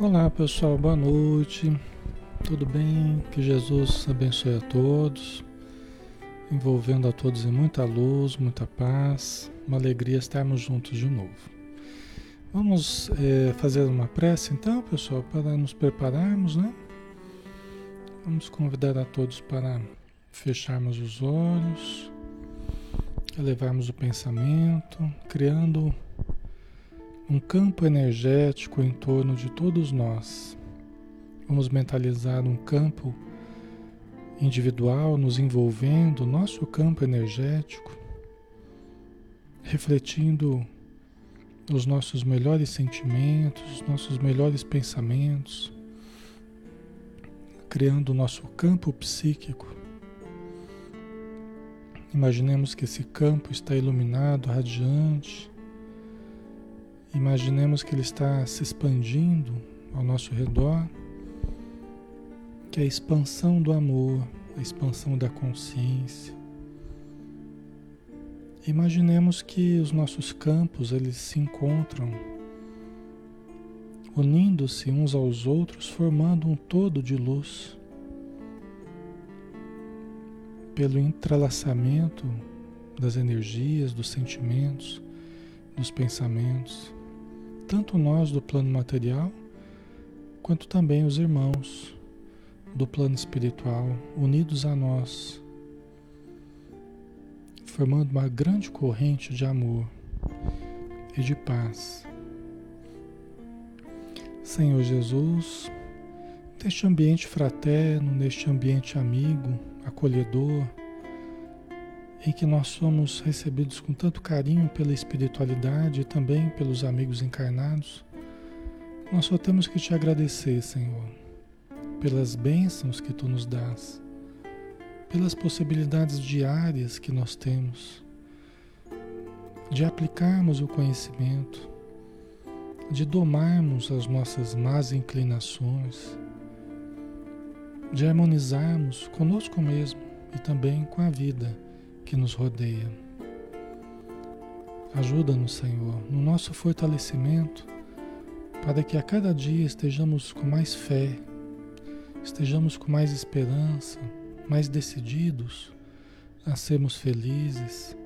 Olá pessoal, boa noite, tudo bem? Que Jesus abençoe a todos, envolvendo a todos em muita luz, muita paz, uma alegria estarmos juntos de novo. Vamos é, fazer uma prece então, pessoal, para nos prepararmos, né? Vamos convidar a todos para fecharmos os olhos, elevarmos o pensamento, criando um campo energético em torno de todos nós. Vamos mentalizar um campo individual nos envolvendo, nosso campo energético, refletindo os nossos melhores sentimentos, os nossos melhores pensamentos, criando o nosso campo psíquico. Imaginemos que esse campo está iluminado, radiante, Imaginemos que ele está se expandindo ao nosso redor, que é a expansão do amor, a expansão da consciência. Imaginemos que os nossos campos eles se encontram unindo-se uns aos outros, formando um todo de luz. Pelo entrelaçamento das energias, dos sentimentos, dos pensamentos tanto nós do plano material, quanto também os irmãos do plano espiritual unidos a nós, formando uma grande corrente de amor e de paz. Senhor Jesus, neste ambiente fraterno, neste ambiente amigo, acolhedor, em que nós somos recebidos com tanto carinho pela espiritualidade e também pelos amigos encarnados, nós só temos que te agradecer, Senhor, pelas bênçãos que tu nos dás, pelas possibilidades diárias que nós temos de aplicarmos o conhecimento, de domarmos as nossas más inclinações, de harmonizarmos conosco mesmo e também com a vida que nos rodeia. Ajuda-nos, Senhor, no nosso fortalecimento, para que a cada dia estejamos com mais fé, estejamos com mais esperança, mais decididos a sermos felizes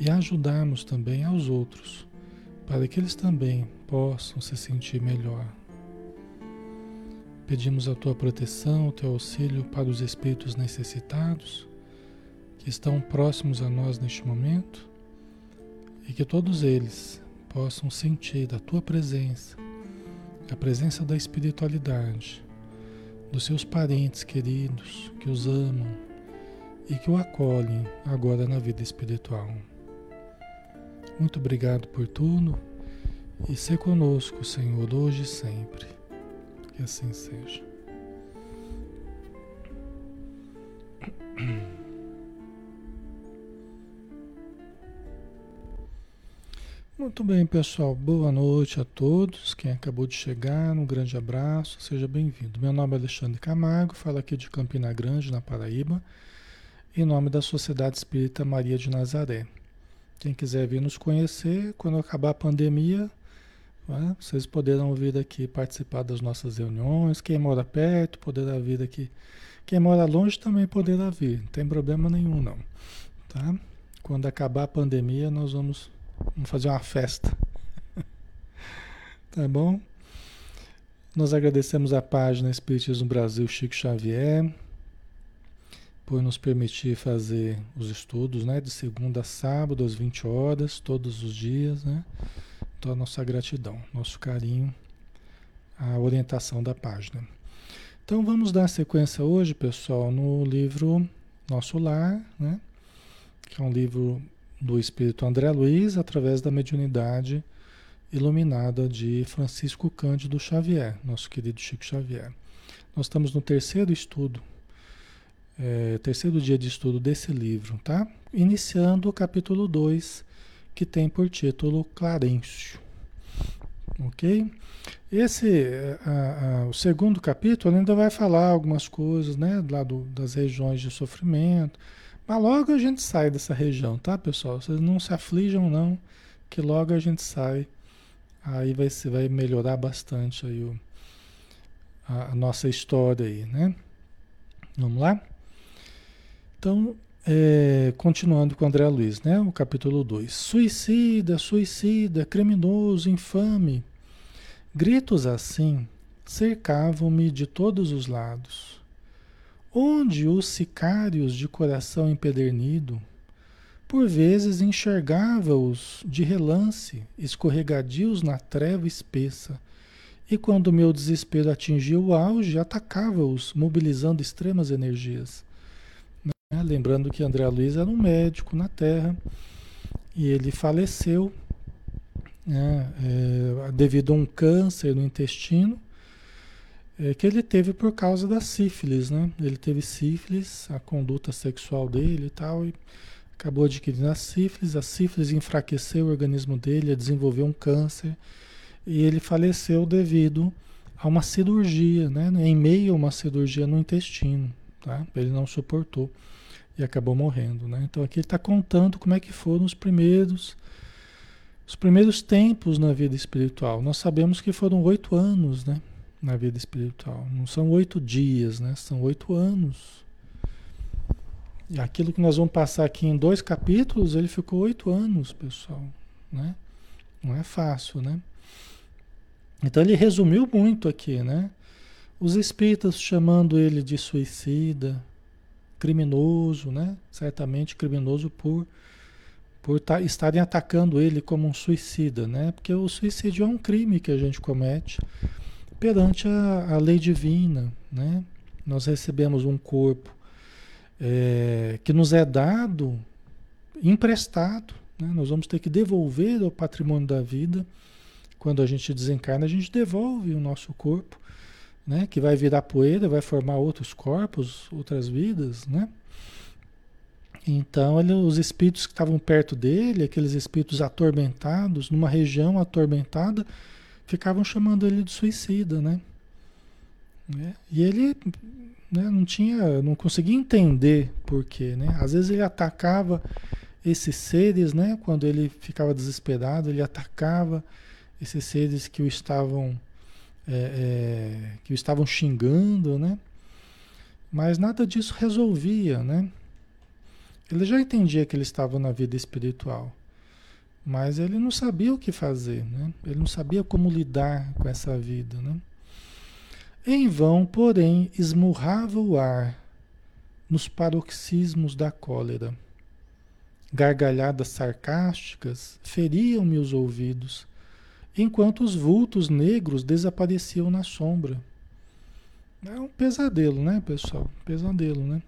e ajudarmos também aos outros, para que eles também possam se sentir melhor. Pedimos a tua proteção, o teu auxílio para os espíritos necessitados que estão próximos a nós neste momento e que todos eles possam sentir da tua presença, a presença da espiritualidade, dos seus parentes queridos que os amam e que o acolhem agora na vida espiritual. Muito obrigado por tudo e ser conosco, Senhor, hoje e sempre. Que assim seja. Muito bem, pessoal. Boa noite a todos. Quem acabou de chegar, um grande abraço, seja bem-vindo. Meu nome é Alexandre Camargo, falo aqui de Campina Grande, na Paraíba, em nome da Sociedade Espírita Maria de Nazaré. Quem quiser vir nos conhecer, quando acabar a pandemia, né, vocês poderão vir aqui participar das nossas reuniões. Quem mora perto poderá vir aqui. Quem mora longe também poderá vir, não tem problema nenhum, não. Tá? Quando acabar a pandemia, nós vamos Vamos fazer uma festa. tá bom? Nós agradecemos a página Espiritismo Brasil Chico Xavier por nos permitir fazer os estudos, né, de segunda a sábado às 20 horas, todos os dias, né? Então a nossa gratidão, nosso carinho, a orientação da página. Então vamos dar sequência hoje, pessoal, no livro Nosso Lar, né? Que é um livro do espírito André Luiz através da mediunidade iluminada de Francisco Cândido Xavier, nosso querido Chico Xavier. Nós estamos no terceiro estudo, é, terceiro dia de estudo desse livro, tá? Iniciando o capítulo 2, que tem por título Clarencio. Ok? Esse, a, a, o segundo capítulo ainda vai falar algumas coisas, né? Lá do, das regiões de sofrimento, mas logo a gente sai dessa região, tá, pessoal? Vocês não se aflijam, não, que logo a gente sai. Aí vai, vai melhorar bastante aí o, a, a nossa história aí, né? Vamos lá? Então, é, continuando com André Luiz, né? O capítulo 2. Suicida, suicida, criminoso, infame. Gritos assim cercavam-me de todos os lados onde os sicários de coração empedernido, por vezes enxergava-os de relance, escorregadios na treva espessa, e quando meu desespero atingia o auge, atacava-os, mobilizando extremas energias. Né? Lembrando que André Luiz era um médico na Terra e ele faleceu né? é, devido a um câncer no intestino é, que ele teve por causa da sífilis, né? Ele teve sífilis, a conduta sexual dele e tal, e acabou adquirindo a sífilis. A sífilis enfraqueceu o organismo dele, desenvolveu um câncer e ele faleceu devido a uma cirurgia, né? Em meio a uma cirurgia no intestino, tá? Ele não suportou e acabou morrendo, né? Então aqui ele está contando como é que foram os primeiros os primeiros tempos na vida espiritual. Nós sabemos que foram oito anos, né? Na vida espiritual. Não são oito dias, né? São oito anos. E aquilo que nós vamos passar aqui em dois capítulos, ele ficou oito anos, pessoal, né? Não é fácil, né? Então ele resumiu muito aqui, né? Os espíritas chamando ele de suicida, criminoso, né? Certamente criminoso por por estarem atacando ele como um suicida, né? Porque o suicídio é um crime que a gente comete perante a, a lei divina, né? Nós recebemos um corpo é, que nos é dado, emprestado, né? Nós vamos ter que devolver o patrimônio da vida. Quando a gente desencarna, a gente devolve o nosso corpo, né? Que vai virar poeira, vai formar outros corpos, outras vidas, né? Então, ele, os espíritos que estavam perto dele, aqueles espíritos atormentados, numa região atormentada, ficavam chamando ele de suicida, né? né? E ele né, não tinha, não conseguia entender por quê, né? Às vezes ele atacava esses seres, né? Quando ele ficava desesperado, ele atacava esses seres que o estavam é, é, que o estavam xingando, né? Mas nada disso resolvia, né? Ele já entendia que ele estava na vida espiritual. Mas ele não sabia o que fazer, né? Ele não sabia como lidar com essa vida, né? Em vão, porém, esmurrava o ar nos paroxismos da cólera. Gargalhadas sarcásticas feriam-me os ouvidos, enquanto os vultos negros desapareciam na sombra. É um pesadelo, né, pessoal? Pesadelo, né?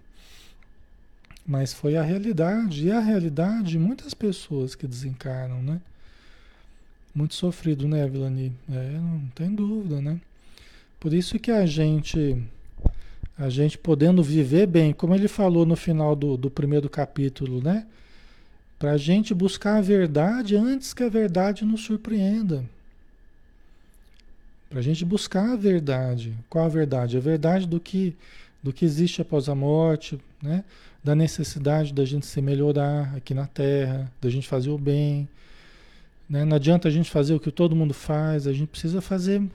Mas foi a realidade, e a realidade de muitas pessoas que desencarnam, né? Muito sofrido, né, Vilani? É, não tem dúvida, né? Por isso que a gente, a gente podendo viver bem, como ele falou no final do, do primeiro capítulo, né? Para a gente buscar a verdade antes que a verdade nos surpreenda. Para a gente buscar a verdade. Qual a verdade? A verdade do que, do que existe após a morte, né? Da necessidade da gente se melhorar aqui na Terra, da gente fazer o bem, né? Não adianta a gente fazer o que todo mundo faz, a gente precisa fazer um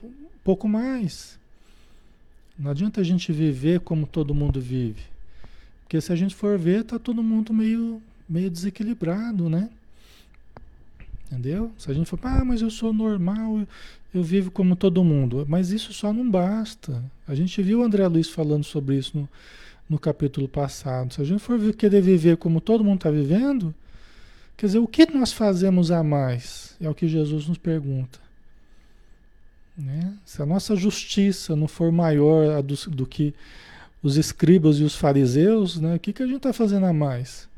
pouco mais. Não adianta a gente viver como todo mundo vive. Porque se a gente for ver, tá todo mundo meio, meio desequilibrado, né? Entendeu? Se a gente for, ah, mas eu sou normal, eu, eu vivo como todo mundo. Mas isso só não basta. A gente viu o André Luiz falando sobre isso no, no capítulo passado. Se a gente for querer viver como todo mundo está vivendo, Quer dizer, o que nós fazemos a mais? É o que Jesus nos pergunta. Né? Se a nossa justiça não for maior do, do que os escribas e os fariseus, né? o que, que a gente está fazendo a mais?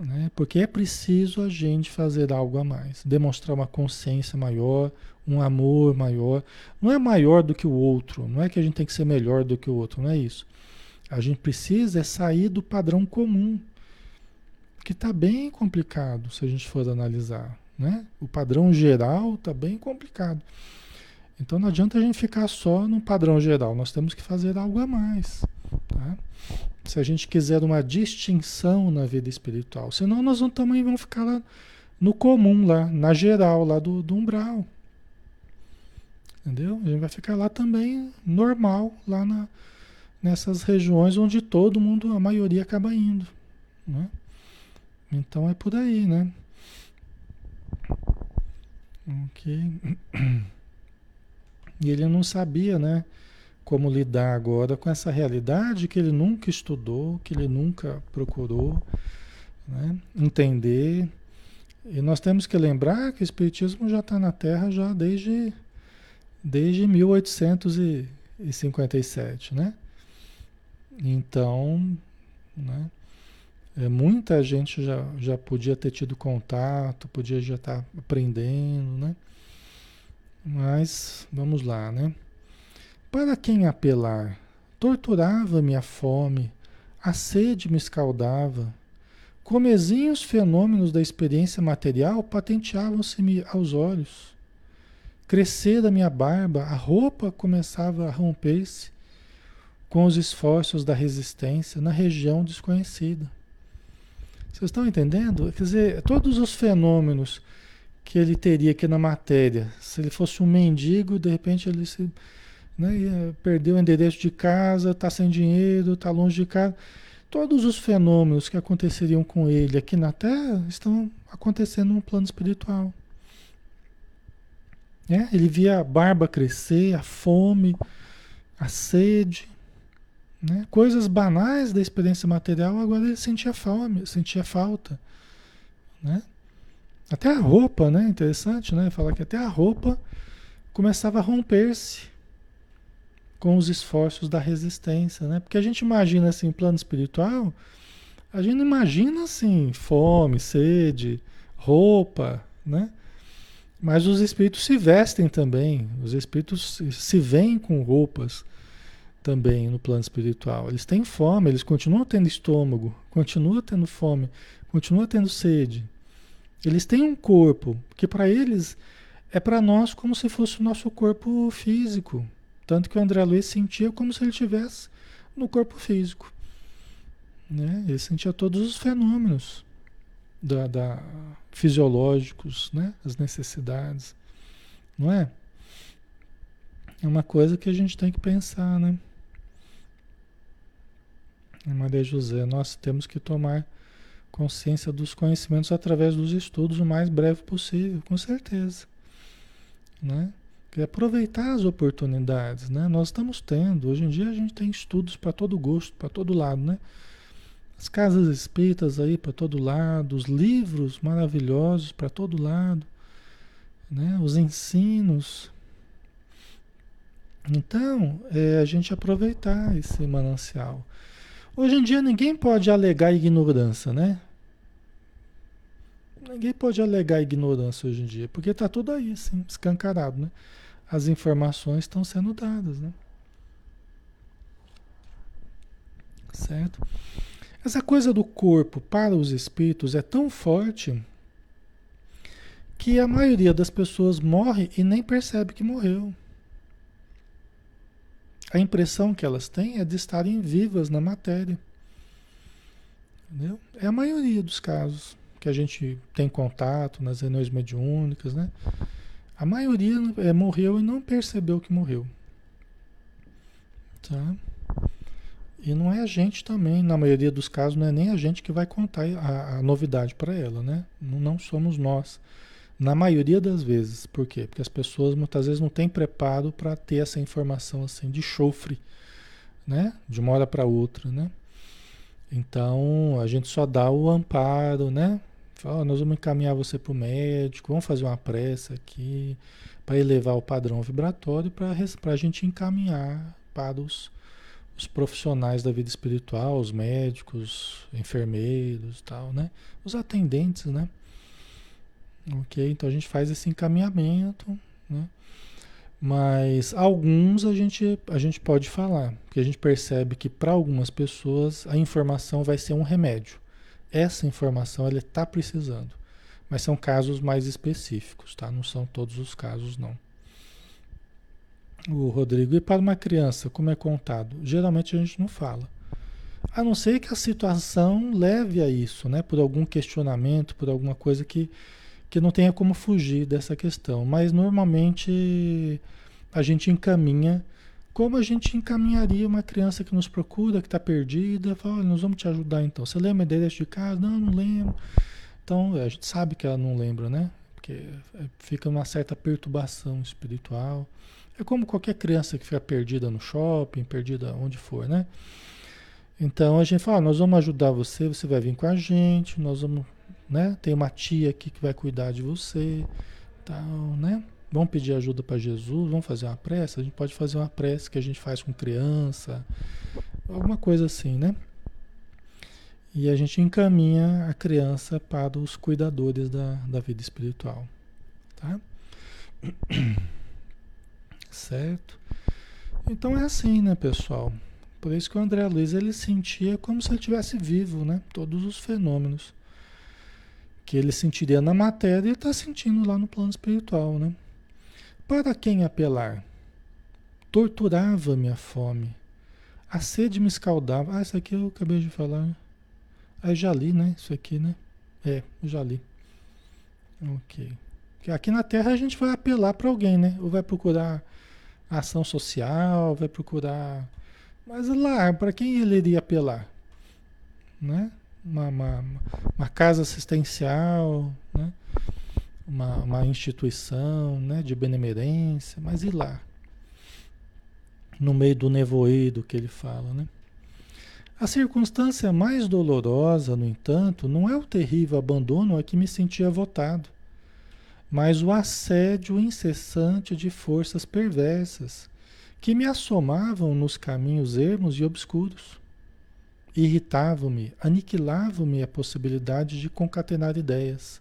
Né? Porque é preciso a gente fazer algo a mais, demonstrar uma consciência maior, um amor maior. Não é maior do que o outro, não é que a gente tem que ser melhor do que o outro, não é isso. A gente precisa é sair do padrão comum que está bem complicado se a gente for analisar. Né? O padrão geral está bem complicado. Então não adianta a gente ficar só no padrão geral, nós temos que fazer algo a mais. Tá? Se a gente quiser uma distinção na vida espiritual, senão nós não, também vamos ficar lá no comum, lá, na geral, lá do, do umbral. Entendeu? A gente vai ficar lá também normal, lá na, nessas regiões onde todo mundo, a maioria acaba indo. Né? Então é por aí, né? Ok. E ele não sabia, né? Como lidar agora com essa realidade que ele nunca estudou, que ele nunca procurou né? entender. E nós temos que lembrar que o Espiritismo já está na Terra já desde, desde 1857, né? Então, né? É, muita gente já, já podia ter tido contato, podia já estar tá aprendendo, né? Mas vamos lá, né? Para quem apelar? Torturava-me a fome, a sede me escaldava. Comezinhos fenômenos da experiência material patenteavam-se-me aos olhos. Crescera minha barba, a roupa começava a romper-se com os esforços da resistência na região desconhecida. Vocês estão entendendo? Quer dizer, todos os fenômenos que ele teria aqui na matéria, se ele fosse um mendigo, de repente ele se, né, perdeu o endereço de casa, está sem dinheiro, está longe de casa. Todos os fenômenos que aconteceriam com ele aqui na Terra estão acontecendo no plano espiritual. É, ele via a barba crescer, a fome, a sede, né? Coisas banais da experiência material, agora ele sentia fome, sentia falta. Né? Até a roupa, né? Interessante, né? Falar que até a roupa começava a romper-se com os esforços da resistência, né? Porque a gente imagina assim, plano espiritual, a gente imagina assim, fome, sede, roupa, né? Mas os espíritos se vestem também, os espíritos se veem com roupas também no plano espiritual. Eles têm fome, eles continuam tendo estômago, continuam tendo fome, continuam tendo sede. Eles têm um corpo que para eles é para nós como se fosse o nosso corpo físico. Tanto que o André Luiz sentia como se ele tivesse no corpo físico. Né? Ele sentia todos os fenômenos da, da, fisiológicos, né? as necessidades. Não é? É uma coisa que a gente tem que pensar, né? Maria José, nós temos que tomar consciência dos conhecimentos através dos estudos o mais breve possível, com certeza. Né? É aproveitar as oportunidades, né? Nós estamos tendo, hoje em dia a gente tem estudos para todo gosto, para todo lado, né? As casas espíritas aí para todo lado, os livros maravilhosos para todo lado, né? Os ensinos. Então, é a gente aproveitar esse manancial. Hoje em dia ninguém pode alegar ignorância, né? Ninguém pode alegar ignorância hoje em dia, porque está tudo aí, assim, escancarado, né? As informações estão sendo dadas, né? Certo? Essa coisa do corpo para os espíritos é tão forte que a maioria das pessoas morre e nem percebe que morreu. A impressão que elas têm é de estarem vivas na matéria. Entendeu? É a maioria dos casos que a gente tem contato nas reuniões mediúnicas, né? A maioria é, morreu e não percebeu que morreu. Tá? E não é a gente também, na maioria dos casos, não é nem a gente que vai contar a, a novidade para ela, né? Não, não, somos nós. Na maioria das vezes. Por quê? Porque as pessoas muitas vezes não têm preparo para ter essa informação assim de chofre, né? De uma hora para outra, né? Então, a gente só dá o amparo, né? Fala, nós vamos encaminhar você para o médico, vamos fazer uma pressa aqui para elevar o padrão vibratório para a gente encaminhar para os, os, profissionais da vida espiritual, os médicos, enfermeiros tal, né? Os atendentes, né? Ok? Então a gente faz esse encaminhamento, né? Mas alguns a gente, a gente pode falar, porque a gente percebe que para algumas pessoas a informação vai ser um remédio essa informação ele está precisando. Mas são casos mais específicos, tá? Não são todos os casos, não. O Rodrigo, e para uma criança, como é contado? Geralmente a gente não fala. A não ser que a situação leve a isso, né? Por algum questionamento, por alguma coisa que, que não tenha como fugir dessa questão. Mas normalmente a gente encaminha como a gente encaminharia uma criança que nos procura, que está perdida, fala, olha, nós vamos te ajudar então. Você lembra endereço de casa? Não, não lembro. Então, a gente sabe que ela não lembra, né? Porque é, fica uma certa perturbação espiritual. É como qualquer criança que fica perdida no shopping, perdida onde for, né? Então a gente fala, nós vamos ajudar você, você vai vir com a gente, nós vamos, né? Tem uma tia aqui que vai cuidar de você, tal, né? Vamos pedir ajuda para Jesus, vamos fazer uma prece. A gente pode fazer uma prece que a gente faz com criança, alguma coisa assim, né? E a gente encaminha a criança para os cuidadores da, da vida espiritual, tá? Certo? Então é assim, né, pessoal? Por isso que o André Luiz ele sentia como se ele estivesse vivo, né? Todos os fenômenos que ele sentiria na matéria, ele está sentindo lá no plano espiritual, né? Para quem apelar? Torturava-me a fome. A sede me escaldava. Ah, isso aqui eu acabei de falar. Ah, já li, né? Isso aqui, né? É, já li. Ok. Aqui na Terra a gente vai apelar para alguém, né? Ou vai procurar ação social, vai procurar. Mas lá, para quem ele iria apelar? Né? Uma, uma, uma casa assistencial, né? uma, uma instituição né, de benemerência, mas e lá? No meio do nevoeiro que ele fala, né? A circunstância mais dolorosa, no entanto, não é o terrível abandono a que me sentia votado, mas o assédio incessante de forças perversas que me assomavam nos caminhos ermos e obscuros. Irritavam-me, aniquilavam-me a possibilidade de concatenar ideias.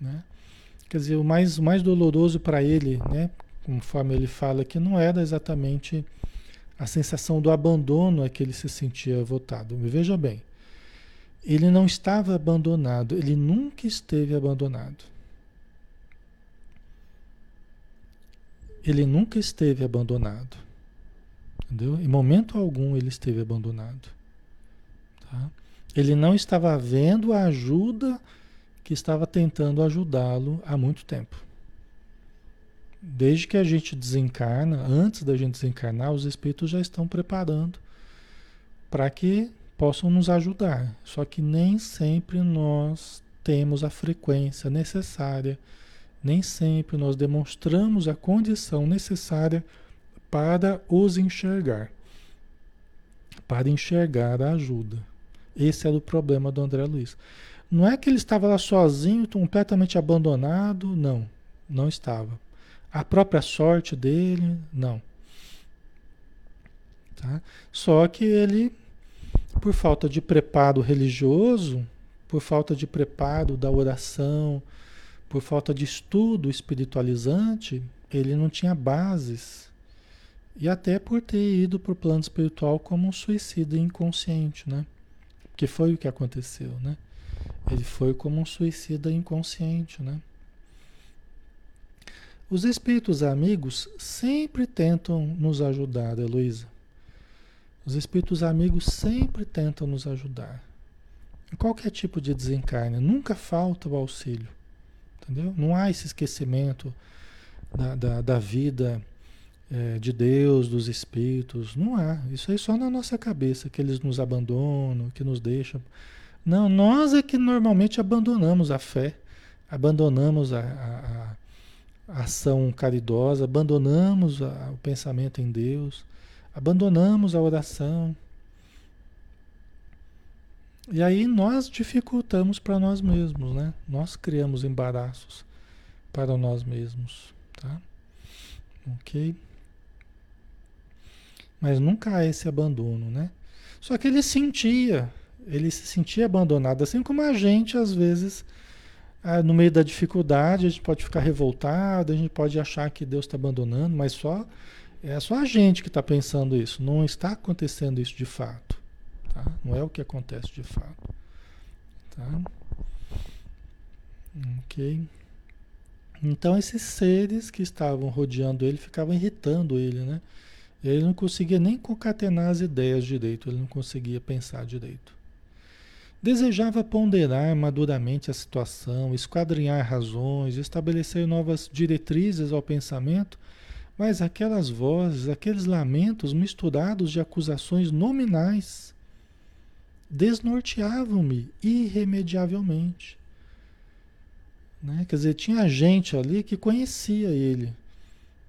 Né? Quer dizer, o mais, o mais doloroso para ele, né, conforme ele fala, que não era exatamente a sensação do abandono a que ele se sentia votado. Veja bem, ele não estava abandonado, ele nunca esteve abandonado. Ele nunca esteve abandonado. Entendeu? Em momento algum ele esteve abandonado. Tá? Ele não estava vendo a ajuda que estava tentando ajudá-lo há muito tempo. Desde que a gente desencarna, antes da gente desencarnar, os espíritos já estão preparando para que possam nos ajudar. Só que nem sempre nós temos a frequência necessária Nem sempre nós demonstramos a condição necessária para os enxergar, para enxergar a ajuda. Esse era o problema do André Luiz. Não é que ele estava lá sozinho, completamente abandonado, não, não estava. A própria sorte dele, não. Tá? Só que ele, por falta de preparo religioso, por falta de preparo da oração, por falta de estudo espiritualizante, ele não tinha bases. E até por ter ido para o plano espiritual como um suicida inconsciente, né? Que foi o que aconteceu, né? Ele foi como um suicida inconsciente, né? Os espíritos amigos sempre tentam nos ajudar, Heloísa. Os espíritos amigos sempre tentam nos ajudar. Em qualquer tipo de desencarne, nunca falta o auxílio. Entendeu? Não há esse esquecimento da, da, da vida é, de Deus, dos espíritos. Não há. Isso aí só na nossa cabeça, que eles nos abandonam, que nos deixam. Não, nós é que normalmente abandonamos a fé, abandonamos a, a, a ação caridosa, abandonamos a, o pensamento em Deus, abandonamos a oração. E aí nós dificultamos para nós mesmos, né? Nós criamos embaraços para nós mesmos, tá? Ok? Mas nunca há esse abandono, né? Só que ele sentia, ele se sentia abandonado, assim como a gente às vezes ah, no meio da dificuldade a gente pode ficar revoltado, a gente pode achar que Deus está abandonando, mas só é só a gente que está pensando isso, não está acontecendo isso de fato. Tá? Não é o que acontece de fato. Tá? Ok. Então esses seres que estavam rodeando ele ficavam irritando ele, né? Ele não conseguia nem concatenar as ideias direito, ele não conseguia pensar direito. Desejava ponderar maduramente a situação, esquadrinhar razões, estabelecer novas diretrizes ao pensamento, mas aquelas vozes, aqueles lamentos misturados de acusações nominais desnorteavam-me irremediavelmente. Né? Quer dizer, tinha gente ali que conhecia ele.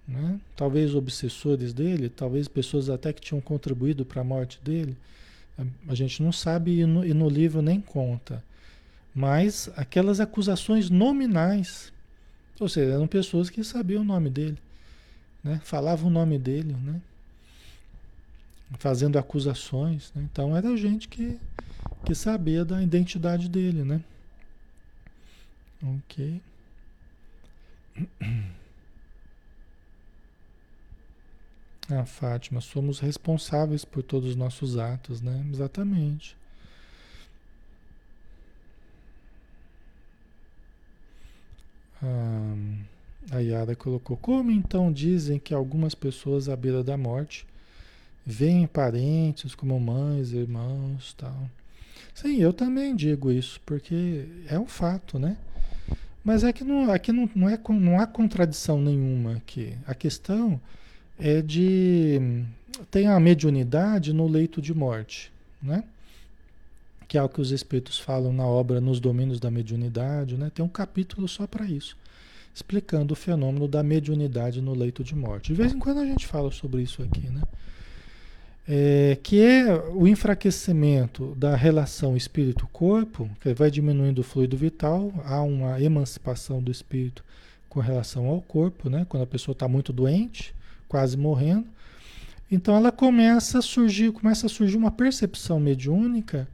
Né? Talvez obsessores dele, talvez pessoas até que tinham contribuído para a morte dele. A gente não sabe e no, e no livro nem conta. Mas aquelas acusações nominais, ou seja, eram pessoas que sabiam o nome dele, né? falavam o nome dele, né? fazendo acusações. Né? Então era gente que, que sabia da identidade dele, né? Ok. Ah, Fátima, somos responsáveis por todos os nossos atos, né? Exatamente. Ah, a Yara colocou: Como então dizem que algumas pessoas à beira da morte Vêm parentes como mães, irmãos, tal. Sim, eu também digo isso, porque é um fato, né? Mas é que não, aqui não, não, é, não há contradição nenhuma aqui. A questão é de. Tem a mediunidade no leito de morte, né? Que é o que os espíritos falam na obra Nos Domínios da Mediunidade, né? Tem um capítulo só para isso, explicando o fenômeno da mediunidade no leito de morte. De vez em quando a gente fala sobre isso aqui, né? é, que é o enfraquecimento da relação espírito-corpo, que vai diminuindo o fluido vital, há uma emancipação do espírito com relação ao corpo, né? quando a pessoa está muito doente, quase morrendo. Então ela começa a surgir, começa a surgir uma percepção mediúnica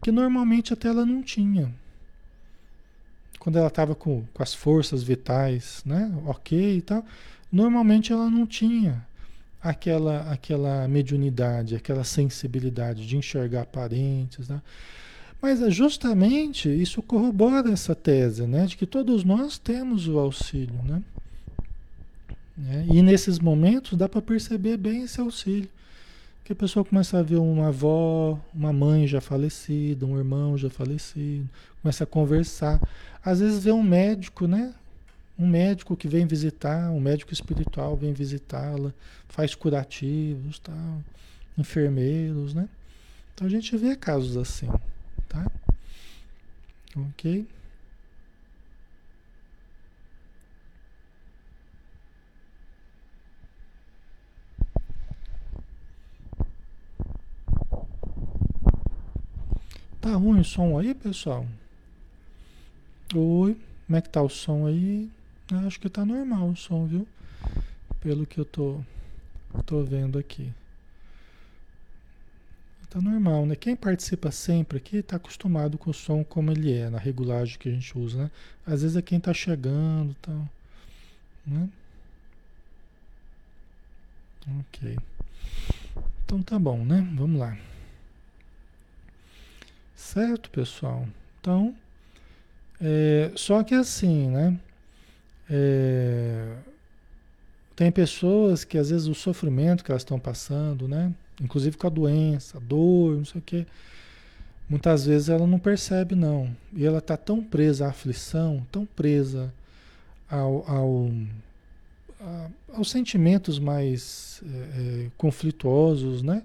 que normalmente até ela não tinha. Quando ela estava com, com as forças vitais, né? ok e tal, normalmente ela não tinha aquela, aquela mediunidade, aquela sensibilidade de enxergar parentes. Né? Mas é justamente isso corrobora essa tese, né? de que todos nós temos o auxílio. Né? Né? E nesses momentos dá para perceber bem esse auxílio. Que a pessoa começa a ver uma avó, uma mãe já falecida, um irmão já falecido, começa a conversar. Às vezes vê um médico, né? um médico que vem visitar, um médico espiritual vem visitá-la, faz curativos, tal, enfermeiros, né? Então a gente vê casos assim, tá? Ok? Tá ruim o som aí, pessoal? Oi, como é que tá o som aí? Eu acho que tá normal o som, viu? Pelo que eu tô, tô vendo aqui. Tá normal, né? Quem participa sempre aqui está acostumado com o som como ele é, na regulagem que a gente usa, né? Às vezes é quem está chegando tal, né? Ok. Então tá bom, né? Vamos lá. Certo, pessoal? Então, é, só que assim, né? É, tem pessoas que às vezes o sofrimento que elas estão passando, né? Inclusive com a doença, a dor, não sei o quê. Muitas vezes ela não percebe, não. E ela está tão presa à aflição, tão presa ao, ao a, aos sentimentos mais é, é, conflituosos, né?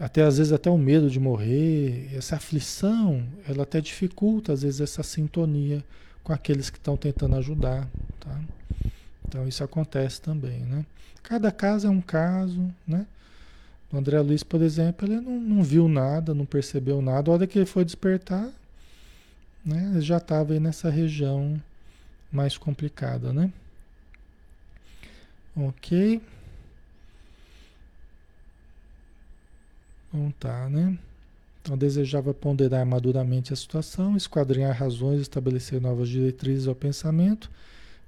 Até às vezes até o medo de morrer, essa aflição, ela até dificulta às vezes essa sintonia com aqueles que estão tentando ajudar, tá? Então isso acontece também, né? Cada caso é um caso, né? O André Luiz, por exemplo, ele não, não viu nada, não percebeu nada. A hora que ele foi despertar, né, ele já estava aí nessa região mais complicada, né? Ok. Então tá, né? Então desejava ponderar maduramente a situação, esquadrinhar razões, estabelecer novas diretrizes ao pensamento,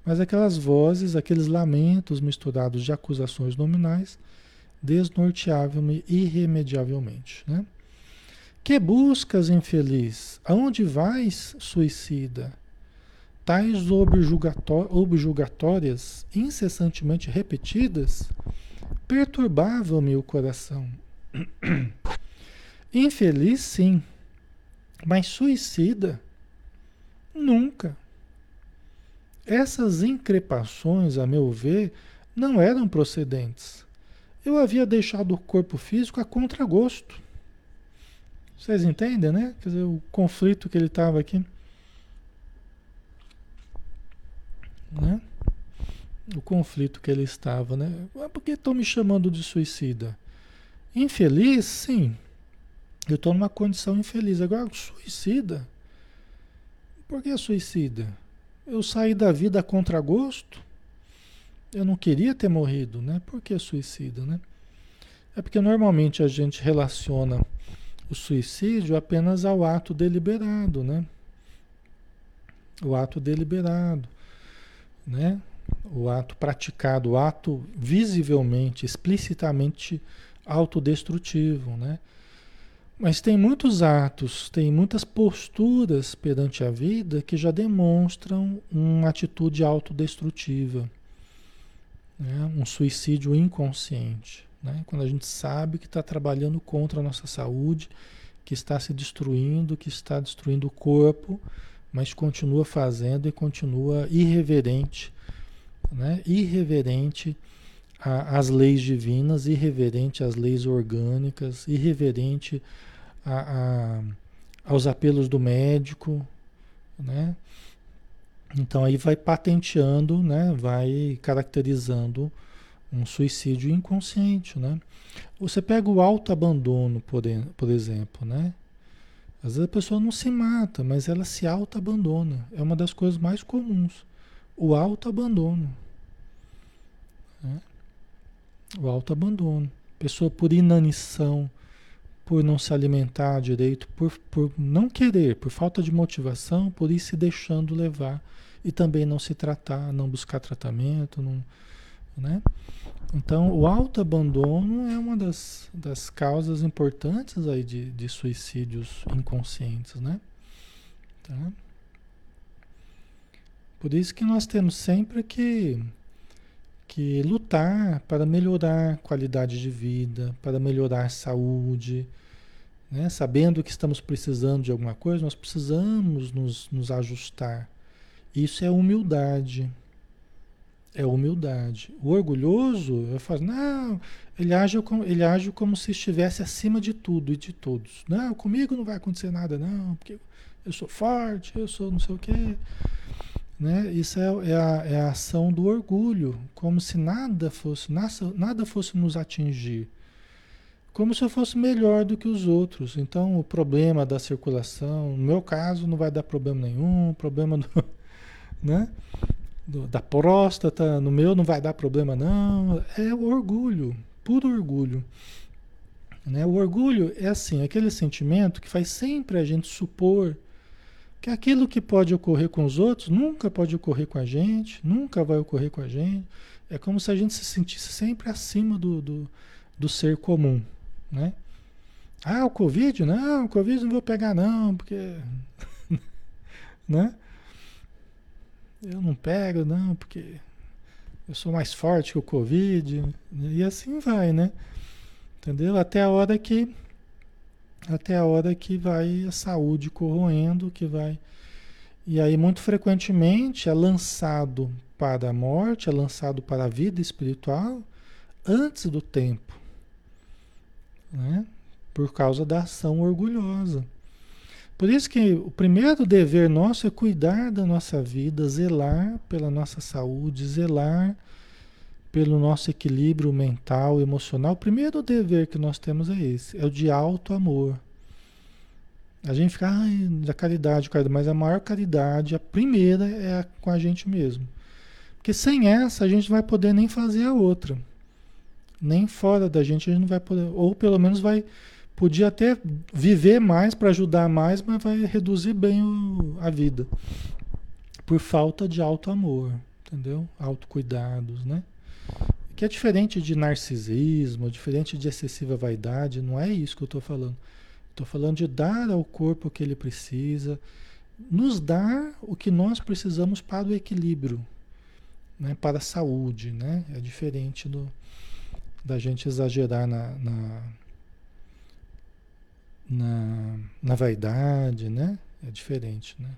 mas aquelas vozes, aqueles lamentos misturados de acusações nominais, desnorteavam-me irremediavelmente. Né? Que buscas, infeliz? Aonde vais, suicida? Tais objulgatórias, incessantemente repetidas, perturbavam-me o coração. Infeliz, sim, mas suicida, nunca. Essas increpações, a meu ver, não eram procedentes eu havia deixado o corpo físico a contragosto. Vocês entendem, né? Quer dizer, o conflito que ele estava aqui. Né? O conflito que ele estava, né? Por que estão me chamando de suicida? Infeliz, sim. Eu estou numa condição infeliz. Agora, suicida? Por que suicida? Eu saí da vida a contragosto? Eu não queria ter morrido, né? Por que suicídio, né? É porque normalmente a gente relaciona o suicídio apenas ao ato deliberado, né? O ato deliberado, né? O ato praticado, o ato visivelmente, explicitamente autodestrutivo, né? Mas tem muitos atos, tem muitas posturas perante a vida que já demonstram uma atitude autodestrutiva né? um suicídio inconsciente. Né? Quando a gente sabe que está trabalhando contra a nossa saúde, que está se destruindo, que está destruindo o corpo, mas continua fazendo e continua irreverente, né? irreverente às leis divinas, irreverente às leis orgânicas, irreverente a, a, aos apelos do médico, né? Então aí vai patenteando, né? vai caracterizando um suicídio inconsciente. Né? Você pega o autoabandono, por, por exemplo, né? Às vezes a pessoa não se mata, mas ela se autoabandona. É uma das coisas mais comuns. O autoabandono. Né? O autoabandono. Pessoa por inanição, por não se alimentar direito, por, por não querer, por falta de motivação, por ir se deixando levar e também não se tratar, não buscar tratamento, não, né? Então, o autoabandono é uma das, das causas importantes aí de, de suicídios inconscientes, né? Tá? Por isso que nós temos sempre que, que lutar para melhorar qualidade de vida, para melhorar saúde, né? Sabendo que estamos precisando de alguma coisa, nós precisamos nos, nos ajustar isso é humildade. É humildade. O orgulhoso, eu falo, não, ele age, como, ele age como se estivesse acima de tudo e de todos. Não, comigo não vai acontecer nada, não, porque eu sou forte, eu sou não sei o quê. Né? Isso é, é, a, é a ação do orgulho, como se nada fosse, nada, fosse nos atingir. como se eu fosse melhor do que os outros. Então, o problema da circulação, no meu caso, não vai dar problema nenhum, problema do, né? Do, da próstata, no meu não vai dar problema não. É o orgulho, puro orgulho. Né? O orgulho é assim, aquele sentimento que faz sempre a gente supor que aquilo que pode ocorrer com os outros nunca pode ocorrer com a gente, nunca vai ocorrer com a gente. É como se a gente se sentisse sempre acima do, do, do ser comum, né? Ah, o Covid? Não, o Covid não vou pegar não, porque... né? Eu não pego não, porque eu sou mais forte que o Covid. E assim vai, né? Entendeu? Até a hora que até a hora que vai a saúde corroendo, que vai e aí muito frequentemente é lançado para a morte, é lançado para a vida espiritual antes do tempo, né? Por causa da ação orgulhosa. Por isso que o primeiro dever nosso é cuidar da nossa vida, zelar pela nossa saúde, zelar pelo nosso equilíbrio mental, emocional, o primeiro dever que nós temos é esse, é o de alto amor. A gente fica, ai, da caridade, caridade, mas a maior caridade, a primeira é com a gente mesmo. Porque sem essa a gente vai poder nem fazer a outra. Nem fora da gente a gente não vai poder, ou pelo menos vai podia até viver mais para ajudar mais, mas vai reduzir bem o, a vida. Por falta de alto amor, entendeu? Autocuidados, né? Que é diferente de narcisismo, diferente de excessiva vaidade, não é isso que eu estou falando. Estou falando de dar ao corpo o que ele precisa, nos dar o que nós precisamos para o equilíbrio, né? para a saúde. Né? É diferente do, da gente exagerar na, na, na, na vaidade, né? É diferente, né?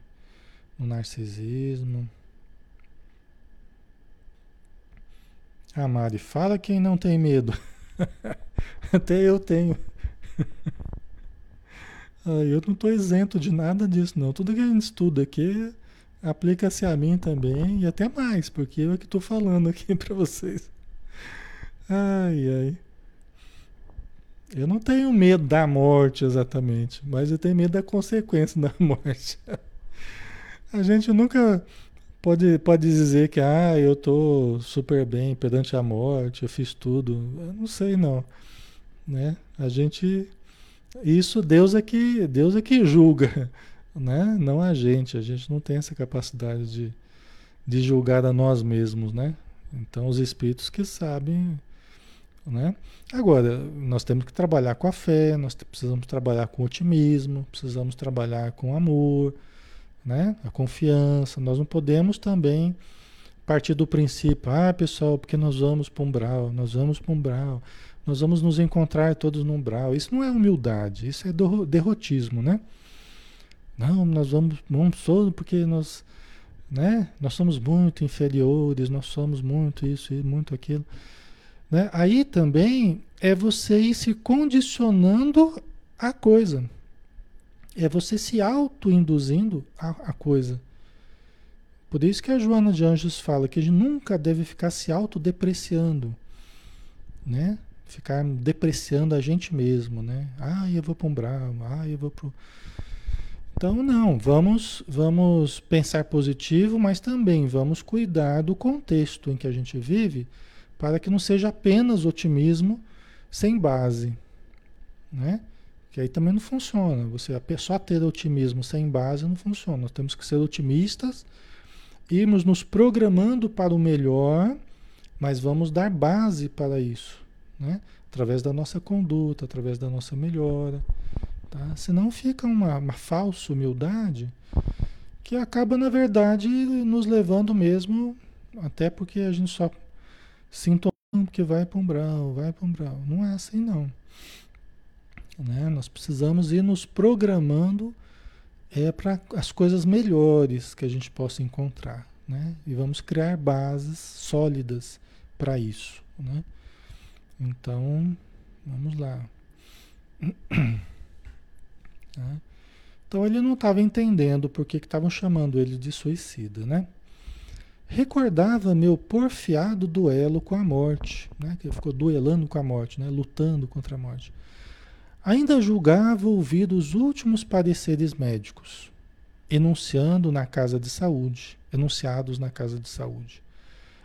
No narcisismo. Ah, Mari, fala quem não tem medo. Até eu tenho. ah, eu não estou isento de nada disso, não. Tudo que a gente estuda aqui aplica-se a mim também e até mais, porque eu é que estou falando aqui para vocês. Ai, ai. Eu não tenho medo da morte exatamente, mas eu tenho medo da consequência da morte. A gente nunca pode, pode dizer que ah, eu estou super bem perante a morte, eu fiz tudo. Eu não sei não, né? A gente isso Deus é que Deus é que julga, né? Não a gente. A gente não tem essa capacidade de, de julgar a nós mesmos, né? Então os espíritos que sabem, né? Agora nós temos que trabalhar com a fé, nós precisamos trabalhar com otimismo, precisamos trabalhar com amor né? A confiança. Nós não podemos também partir do princípio, ah, pessoal, porque nós vamos para um umbral, nós vamos para um umbral, nós vamos nos encontrar todos no umbral. Isso não é humildade, isso é derrotismo, né? Não, nós vamos, vamos porque nós, né? Nós somos muito inferiores, nós somos muito isso e muito aquilo. Né? Aí também é você ir se condicionando a coisa. É você se auto-induzindo a, a, coisa. Por isso que a Joana de Anjos fala que a gente nunca deve ficar se autodepreciando, né? Ficar depreciando a gente mesmo, né? Ah, eu vou para um bravo, ah, eu vou para Então, não, vamos, vamos pensar positivo, mas também vamos cuidar do contexto em que a gente vive para que não seja apenas otimismo sem base, né? Que aí também não funciona. Você só ter otimismo sem base não funciona. Nós temos que ser otimistas, irmos nos programando para o melhor, mas vamos dar base para isso, né? Através da nossa conduta, através da nossa melhora, tá? Senão fica uma, uma falsa humildade que acaba na verdade nos levando mesmo, até porque a gente só sinto que vai para um brau, vai para um brau. Não é assim não. Né? Nós precisamos ir nos programando é, para as coisas melhores que a gente possa encontrar. Né? E vamos criar bases sólidas para isso. Né? Então, vamos lá. Tá? Então ele não estava entendendo por que estavam chamando ele de suicida, né? recordava meu porfiado duelo com a morte, né? que ele ficou duelando com a morte, né? lutando contra a morte. Ainda julgava ouvir os últimos pareceres médicos, enunciando na casa de saúde, enunciados na casa de saúde.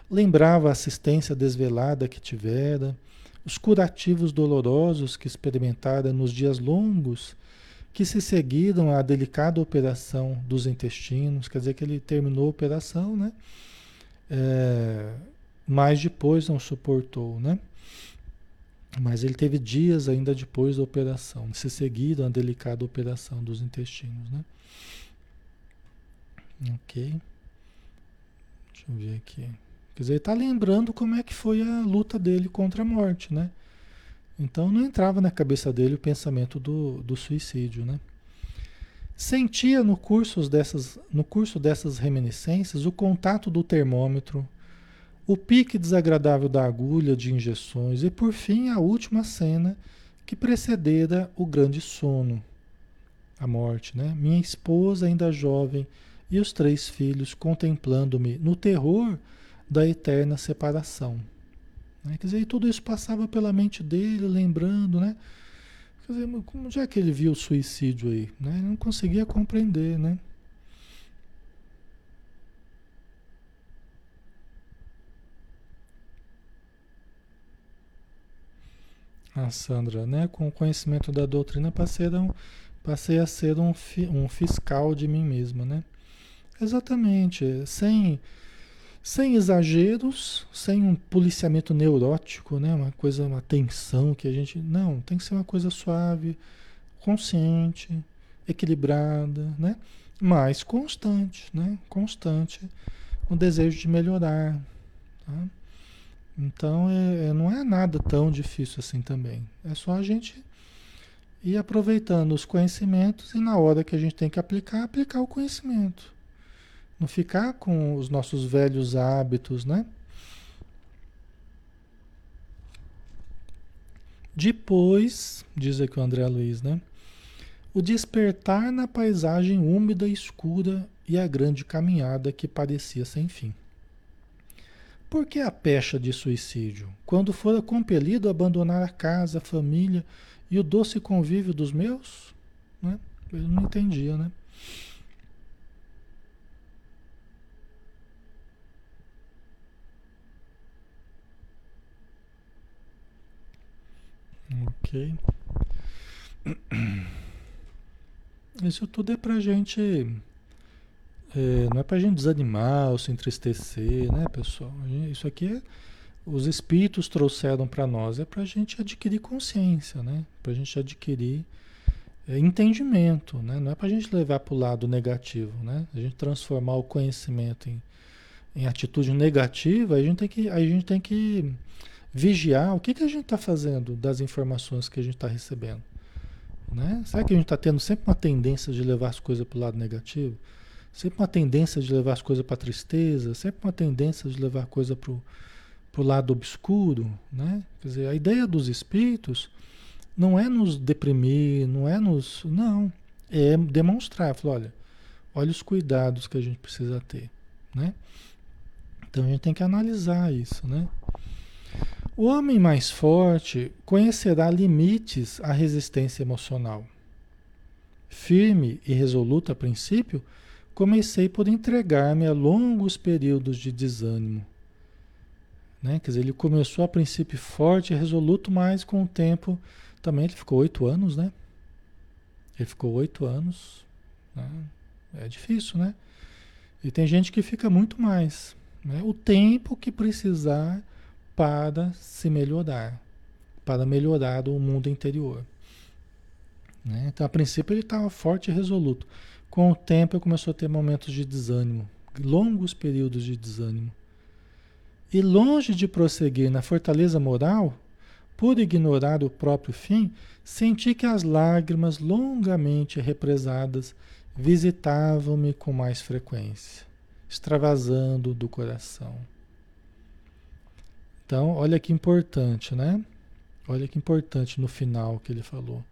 Lembrava a assistência desvelada que tivera, os curativos dolorosos que experimentara nos dias longos que se seguiram à delicada operação dos intestinos, quer dizer que ele terminou a operação, né? É, mas depois não suportou, né? Mas ele teve dias ainda depois da operação, se seguiram a delicada operação dos intestinos, né? Ok. Deixa eu ver aqui. Quer dizer, ele está lembrando como é que foi a luta dele contra a morte, né? Então não entrava na cabeça dele o pensamento do, do suicídio, né? Sentia no curso, dessas, no curso dessas reminiscências o contato do termômetro, o pique desagradável da agulha de injeções e, por fim, a última cena que precedera o grande sono, a morte, né? Minha esposa, ainda jovem, e os três filhos contemplando-me no terror da eterna separação. Né? Quer dizer, tudo isso passava pela mente dele, lembrando, né? Quer dizer, como já que ele viu o suicídio aí? Né? Ele não conseguia compreender, né? A Sandra, né? Com o conhecimento da doutrina, passei a, um, passei a ser um, fi, um fiscal de mim mesma, né? Exatamente, sem sem exageros, sem um policiamento neurótico, né? Uma coisa, uma tensão que a gente. Não, tem que ser uma coisa suave, consciente, equilibrada, né? Mas constante, né? Constante, o desejo de melhorar. Tá? Então é, é, não é nada tão difícil assim também. É só a gente ir aproveitando os conhecimentos e na hora que a gente tem que aplicar, aplicar o conhecimento. Não ficar com os nossos velhos hábitos, né? Depois, diz aqui o André Luiz, né? O despertar na paisagem úmida e escura e a grande caminhada que parecia sem fim. Por que a pecha de suicídio? Quando fora compelido a abandonar a casa, a família e o doce convívio dos meus? Né? Ele não entendia, né? Ok. Isso tudo é pra gente. É, não é pra gente desanimar ou se entristecer, né, pessoal? Isso aqui é. Os espíritos trouxeram para nós, é pra gente adquirir consciência, né? Pra gente adquirir é, entendimento, né? Não é pra gente levar para o lado negativo, né? A gente transformar o conhecimento em, em atitude negativa, a gente tem que, a gente tem que vigiar o que, que a gente está fazendo das informações que a gente está recebendo. Né? Será que a gente está tendo sempre uma tendência de levar as coisas para o lado negativo? Sempre uma tendência de levar as coisas para tristeza? Sempre uma tendência de levar a coisa para o lado obscuro? Né? Quer dizer, a ideia dos espíritos não é nos deprimir, não é nos. Não. É demonstrar, falar, olha, olha os cuidados que a gente precisa ter. Né? Então a gente tem que analisar isso, né? O homem mais forte conhecerá limites à resistência emocional. Firme e resoluto a princípio, comecei por entregar-me a longos períodos de desânimo. Né? Quer dizer, ele começou a princípio forte e resoluto, mas com o tempo também ele ficou oito anos, né? Ele ficou oito anos. Né? É difícil, né? E tem gente que fica muito mais. Né? O tempo que precisar para se melhorar, para melhorar o mundo interior. Né? Então, a princípio, ele estava forte e resoluto. Com o tempo, ele começou a ter momentos de desânimo, longos períodos de desânimo. E longe de prosseguir na fortaleza moral, por ignorar o próprio fim, senti que as lágrimas longamente represadas visitavam-me com mais frequência, extravasando do coração. Então, olha que importante, né? Olha que importante no final que ele falou.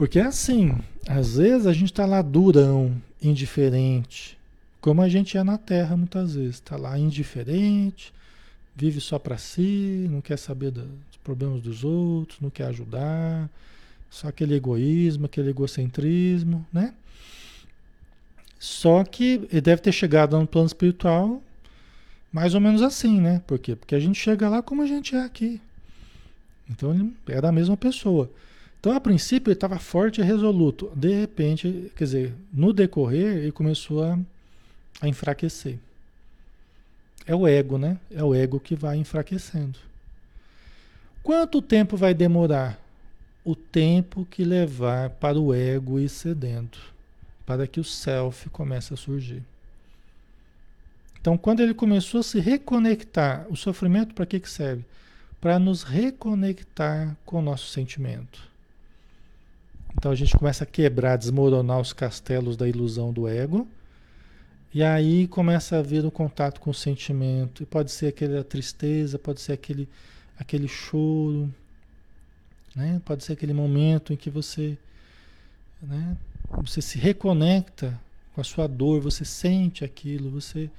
Porque é assim, às vezes a gente está lá durão, indiferente, Como a gente é na Terra muitas vezes, está lá indiferente, vive só para si, não quer saber dos problemas dos outros, não quer ajudar, só aquele egoísmo, aquele egocentrismo, né? Só que ele deve ter chegado no plano espiritual mais ou menos assim, né? Por quê? Porque a gente chega lá como a gente é aqui. Então ele era a mesma pessoa. Então, a princípio, ele estava forte e resoluto. De repente, quer dizer, no decorrer, ele começou a, a enfraquecer. É o ego, né? É o ego que vai enfraquecendo. Quanto tempo vai demorar? O tempo que levar para o ego ir cedendo, para que o self comece a surgir. Então, quando ele começou a se reconectar, o sofrimento para que, que serve? Para nos reconectar com o nosso sentimento. Então a gente começa a quebrar, desmoronar os castelos da ilusão do ego. E aí começa a vir o contato com o sentimento. E pode ser aquela tristeza, pode ser aquele, aquele choro, né? pode ser aquele momento em que você, né? você se reconecta com a sua dor, você sente aquilo, você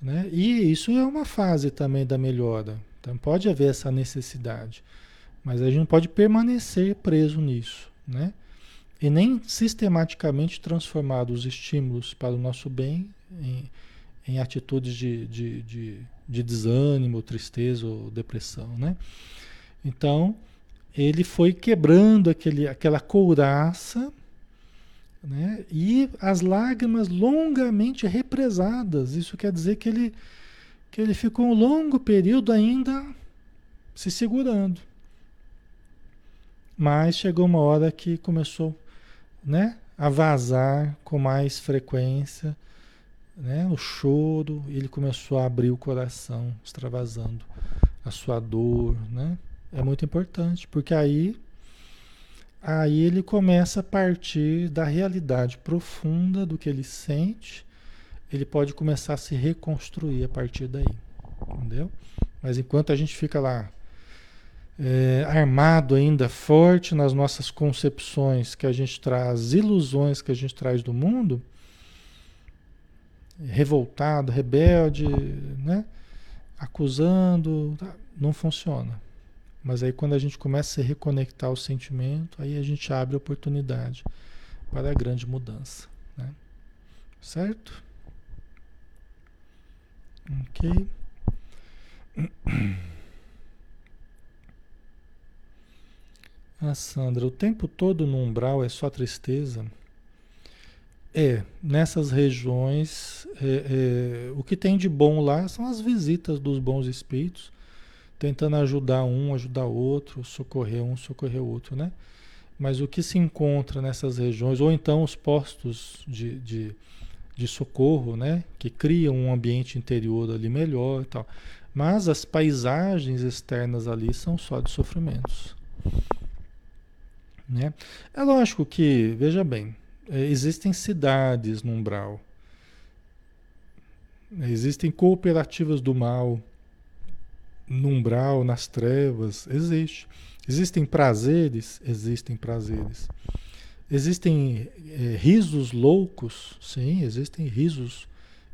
né? E isso é uma fase também da melhora. Então pode haver essa necessidade. Mas a gente não pode permanecer preso nisso. Né? E nem sistematicamente transformar os estímulos para o nosso bem em, em atitudes de, de, de, de desânimo, tristeza ou depressão. Né? Então, ele foi quebrando aquele, aquela couraça né? E as lágrimas longamente represadas. Isso quer dizer que ele, que ele ficou um longo período ainda se segurando. Mas chegou uma hora que começou né, a vazar com mais frequência né, o choro, ele começou a abrir o coração, extravasando a sua dor. Né? É muito importante, porque aí aí ele começa a partir da realidade profunda do que ele sente, ele pode começar a se reconstruir a partir daí, entendeu? Mas enquanto a gente fica lá é, armado ainda, forte nas nossas concepções que a gente traz, ilusões que a gente traz do mundo, revoltado, rebelde, né? acusando, não funciona. Mas aí quando a gente começa a se reconectar ao sentimento, aí a gente abre oportunidade para a grande mudança. Né? Certo? Ok. Ah, Sandra, o tempo todo no umbral é só tristeza? É, nessas regiões, é, é, o que tem de bom lá são as visitas dos bons espíritos tentando ajudar um, ajudar outro, socorrer um, socorrer outro, né? Mas o que se encontra nessas regiões, ou então os postos de, de, de socorro, né? Que criam um ambiente interior ali melhor e tal. Mas as paisagens externas ali são só de sofrimentos. Né? É lógico que, veja bem, é, existem cidades no umbral, existem cooperativas do mal, no umbral, nas trevas, existe. Existem prazeres? Existem prazeres. Existem é, risos loucos? Sim, existem risos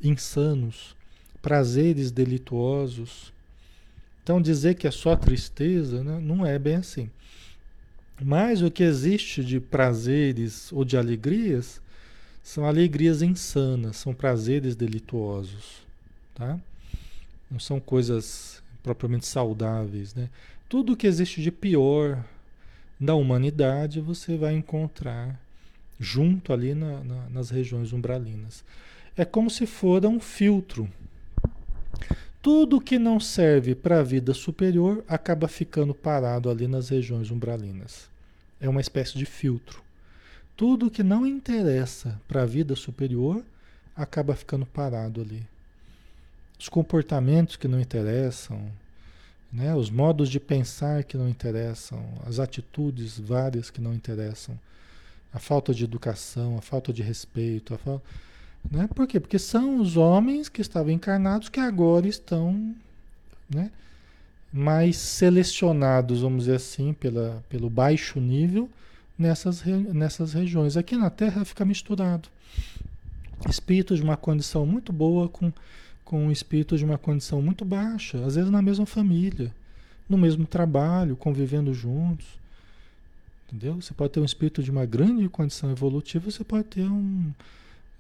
insanos, prazeres delituosos. Então, dizer que é só tristeza né, não é bem assim. Mas o que existe de prazeres ou de alegrias são alegrias insanas, são prazeres delituosos. Tá? Não são coisas propriamente saudáveis, né? Tudo que existe de pior da humanidade você vai encontrar junto ali na, na, nas regiões umbralinas. É como se fosse um filtro. Tudo que não serve para a vida superior acaba ficando parado ali nas regiões umbralinas. É uma espécie de filtro. Tudo que não interessa para a vida superior acaba ficando parado ali os comportamentos que não interessam, né? os modos de pensar que não interessam, as atitudes várias que não interessam, a falta de educação, a falta de respeito, a falta, né? Por quê? Porque são os homens que estavam encarnados que agora estão né? Mais selecionados, vamos dizer assim, pela, pelo baixo nível nessas, nessas regiões. Aqui na Terra fica misturado. espíritos de uma condição muito boa com, com espíritos de uma condição muito baixa, às vezes na mesma família, no mesmo trabalho, convivendo juntos. Entendeu? Você pode ter um espírito de uma grande condição evolutiva, você pode ter um,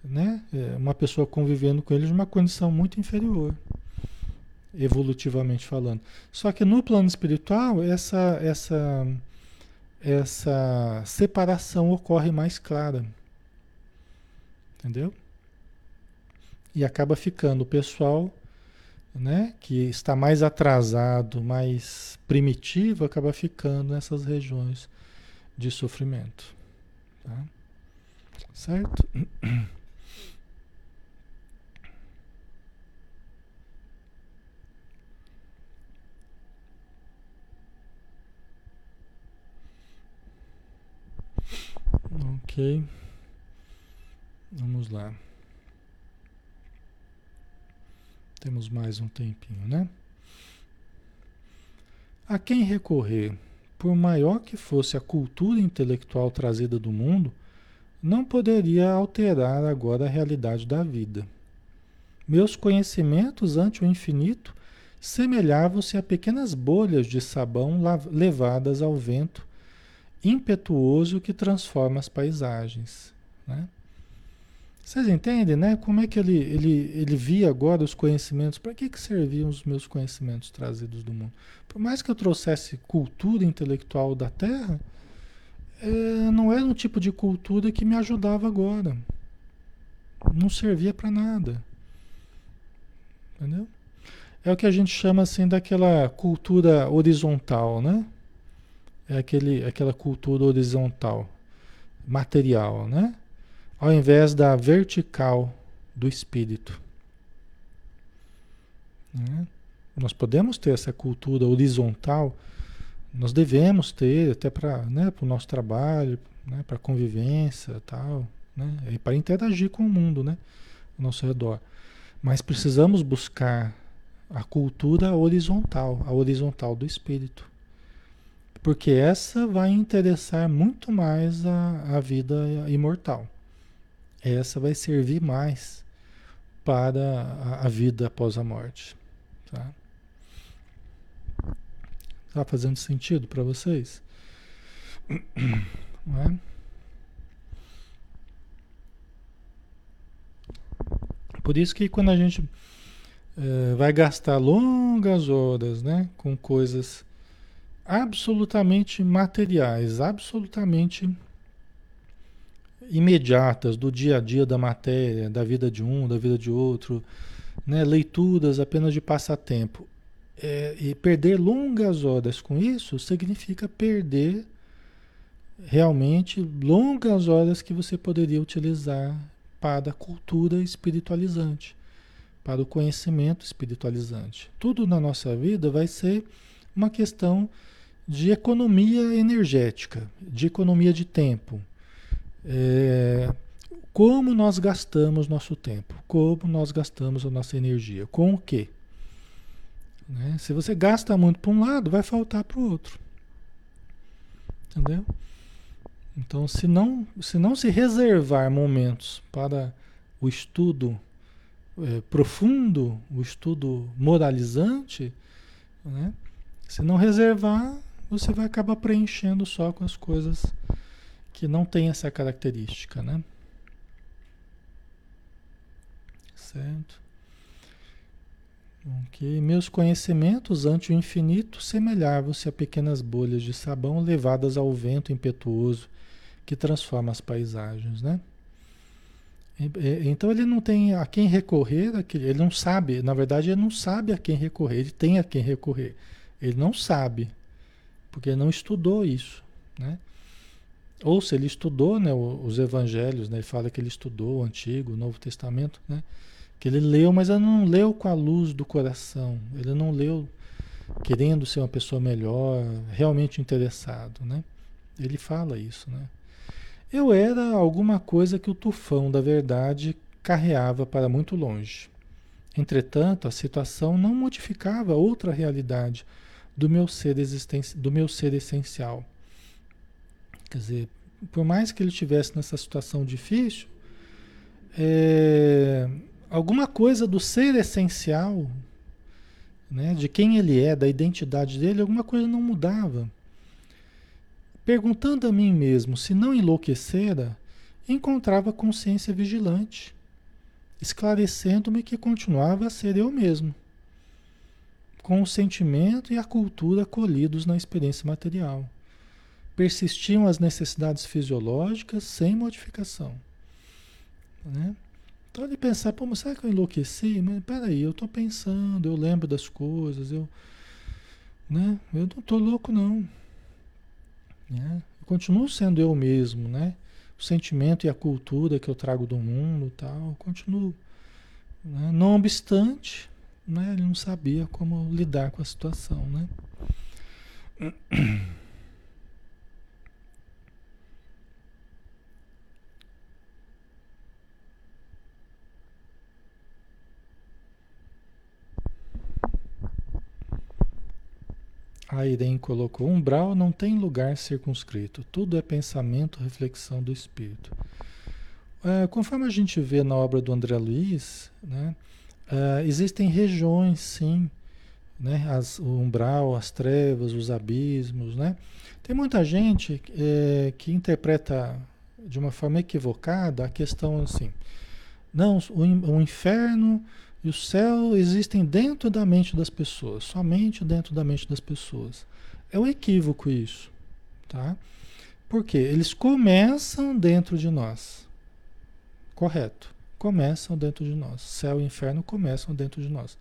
né, é, uma pessoa convivendo com ele de uma condição muito inferior, evolutivamente falando. Só que no plano espiritual, essa, essa, essa separação ocorre mais clara. Entendeu? E acaba ficando o pessoal né, que está mais atrasado, mais primitivo, acaba ficando nessas regiões de sofrimento. Tá? Certo? Ok. Vamos lá. Temos mais um tempinho, né? A quem recorrer, por maior que fosse a cultura intelectual trazida do mundo, não poderia alterar agora a realidade da vida. Meus conhecimentos ante o infinito semelhavam-se a pequenas bolhas de sabão levadas ao vento impetuoso que transforma as paisagens. Né? Vocês entendem, né? Como é que ele, ele, ele via agora os conhecimentos? Para que, que serviam os meus conhecimentos trazidos do mundo? Por mais que eu trouxesse cultura intelectual da Terra, é, não era um tipo de cultura que me ajudava agora. Não servia para nada. Entendeu? É o que a gente chama assim daquela cultura horizontal, né? É aquele, aquela cultura horizontal, material, né? ao invés da vertical do espírito. Né? Nós podemos ter essa cultura horizontal, nós devemos ter até para né, o nosso trabalho, né, para convivência tal, né, e para interagir com o mundo né, ao nosso redor. Mas precisamos buscar a cultura horizontal, a horizontal do espírito. Porque essa vai interessar muito mais a, a vida imortal essa vai servir mais para a, a vida após a morte. Tá? Tá fazendo sentido para vocês? Não é? Por isso que quando a gente é, vai gastar longas horas né, com coisas absolutamente materiais, absolutamente imediatas do dia a dia da matéria, da vida de um, da vida de outro, né? leituras apenas de passatempo. É, e perder longas horas com isso significa perder realmente longas horas que você poderia utilizar para a cultura espiritualizante, para o conhecimento espiritualizante. Tudo na nossa vida vai ser uma questão de economia energética, de economia de tempo é, como nós gastamos nosso tempo, como nós gastamos a nossa energia, com o quê? Né? Se você gasta muito para um lado, vai faltar para o outro. Entendeu? Então, se não, se não se reservar momentos para o estudo é, profundo, o estudo moralizante, né? se não reservar, você vai acabar preenchendo só com as coisas que não tem essa característica, né? Certo? Ok. Meus conhecimentos ante o infinito semelhavam-se a pequenas bolhas de sabão levadas ao vento impetuoso que transforma as paisagens, né? Então ele não tem a quem recorrer, ele não sabe, na verdade ele não sabe a quem recorrer, ele tem a quem recorrer. Ele não sabe, porque não estudou isso, né? Ou se ele estudou né, os evangelhos, né, ele fala que ele estudou o Antigo, o Novo Testamento, né, que ele leu, mas ele não leu com a luz do coração, ele não leu querendo ser uma pessoa melhor, realmente interessado. Né? Ele fala isso. Né? Eu era alguma coisa que o tufão da verdade carreava para muito longe. Entretanto, a situação não modificava outra realidade do meu ser, do meu ser essencial Quer dizer, por mais que ele estivesse nessa situação difícil, é, alguma coisa do ser essencial, né, de quem ele é, da identidade dele, alguma coisa não mudava. Perguntando a mim mesmo se não enlouquecera, encontrava consciência vigilante, esclarecendo-me que continuava a ser eu mesmo, com o sentimento e a cultura colhidos na experiência material. Persistiam as necessidades fisiológicas sem modificação. Né? Então ele pensar, pô, mas será que eu enlouqueci? Mas peraí, eu estou pensando, eu lembro das coisas, eu, né? eu não estou louco não. Né? Eu continuo sendo eu mesmo, né? O sentimento e a cultura que eu trago do mundo tal, continuo. Né? Não obstante, né? ele não sabia como lidar com a situação, né? A Irene colocou: umbral não tem lugar circunscrito, tudo é pensamento, reflexão do espírito. É, conforme a gente vê na obra do André Luiz, né, é, existem regiões, sim, né, as, o umbral, as trevas, os abismos. Né? Tem muita gente é, que interpreta de uma forma equivocada a questão assim: não, o, o inferno e o céu existem dentro da mente das pessoas, somente dentro da mente das pessoas. É um equívoco isso, tá? Porque eles começam dentro de nós. Correto. Começam dentro de nós. Céu e inferno começam dentro de nós.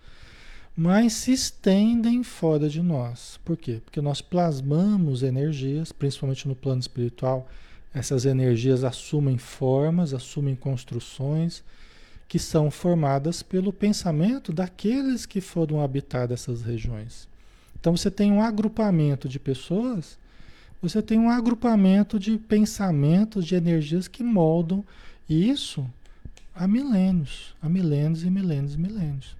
Mas se estendem fora de nós. Por quê? Porque nós plasmamos energias, principalmente no plano espiritual, essas energias assumem formas, assumem construções, que são formadas pelo pensamento daqueles que foram habitar essas regiões. Então você tem um agrupamento de pessoas, você tem um agrupamento de pensamentos, de energias que moldam isso há milênios, há milênios e milênios e milênios.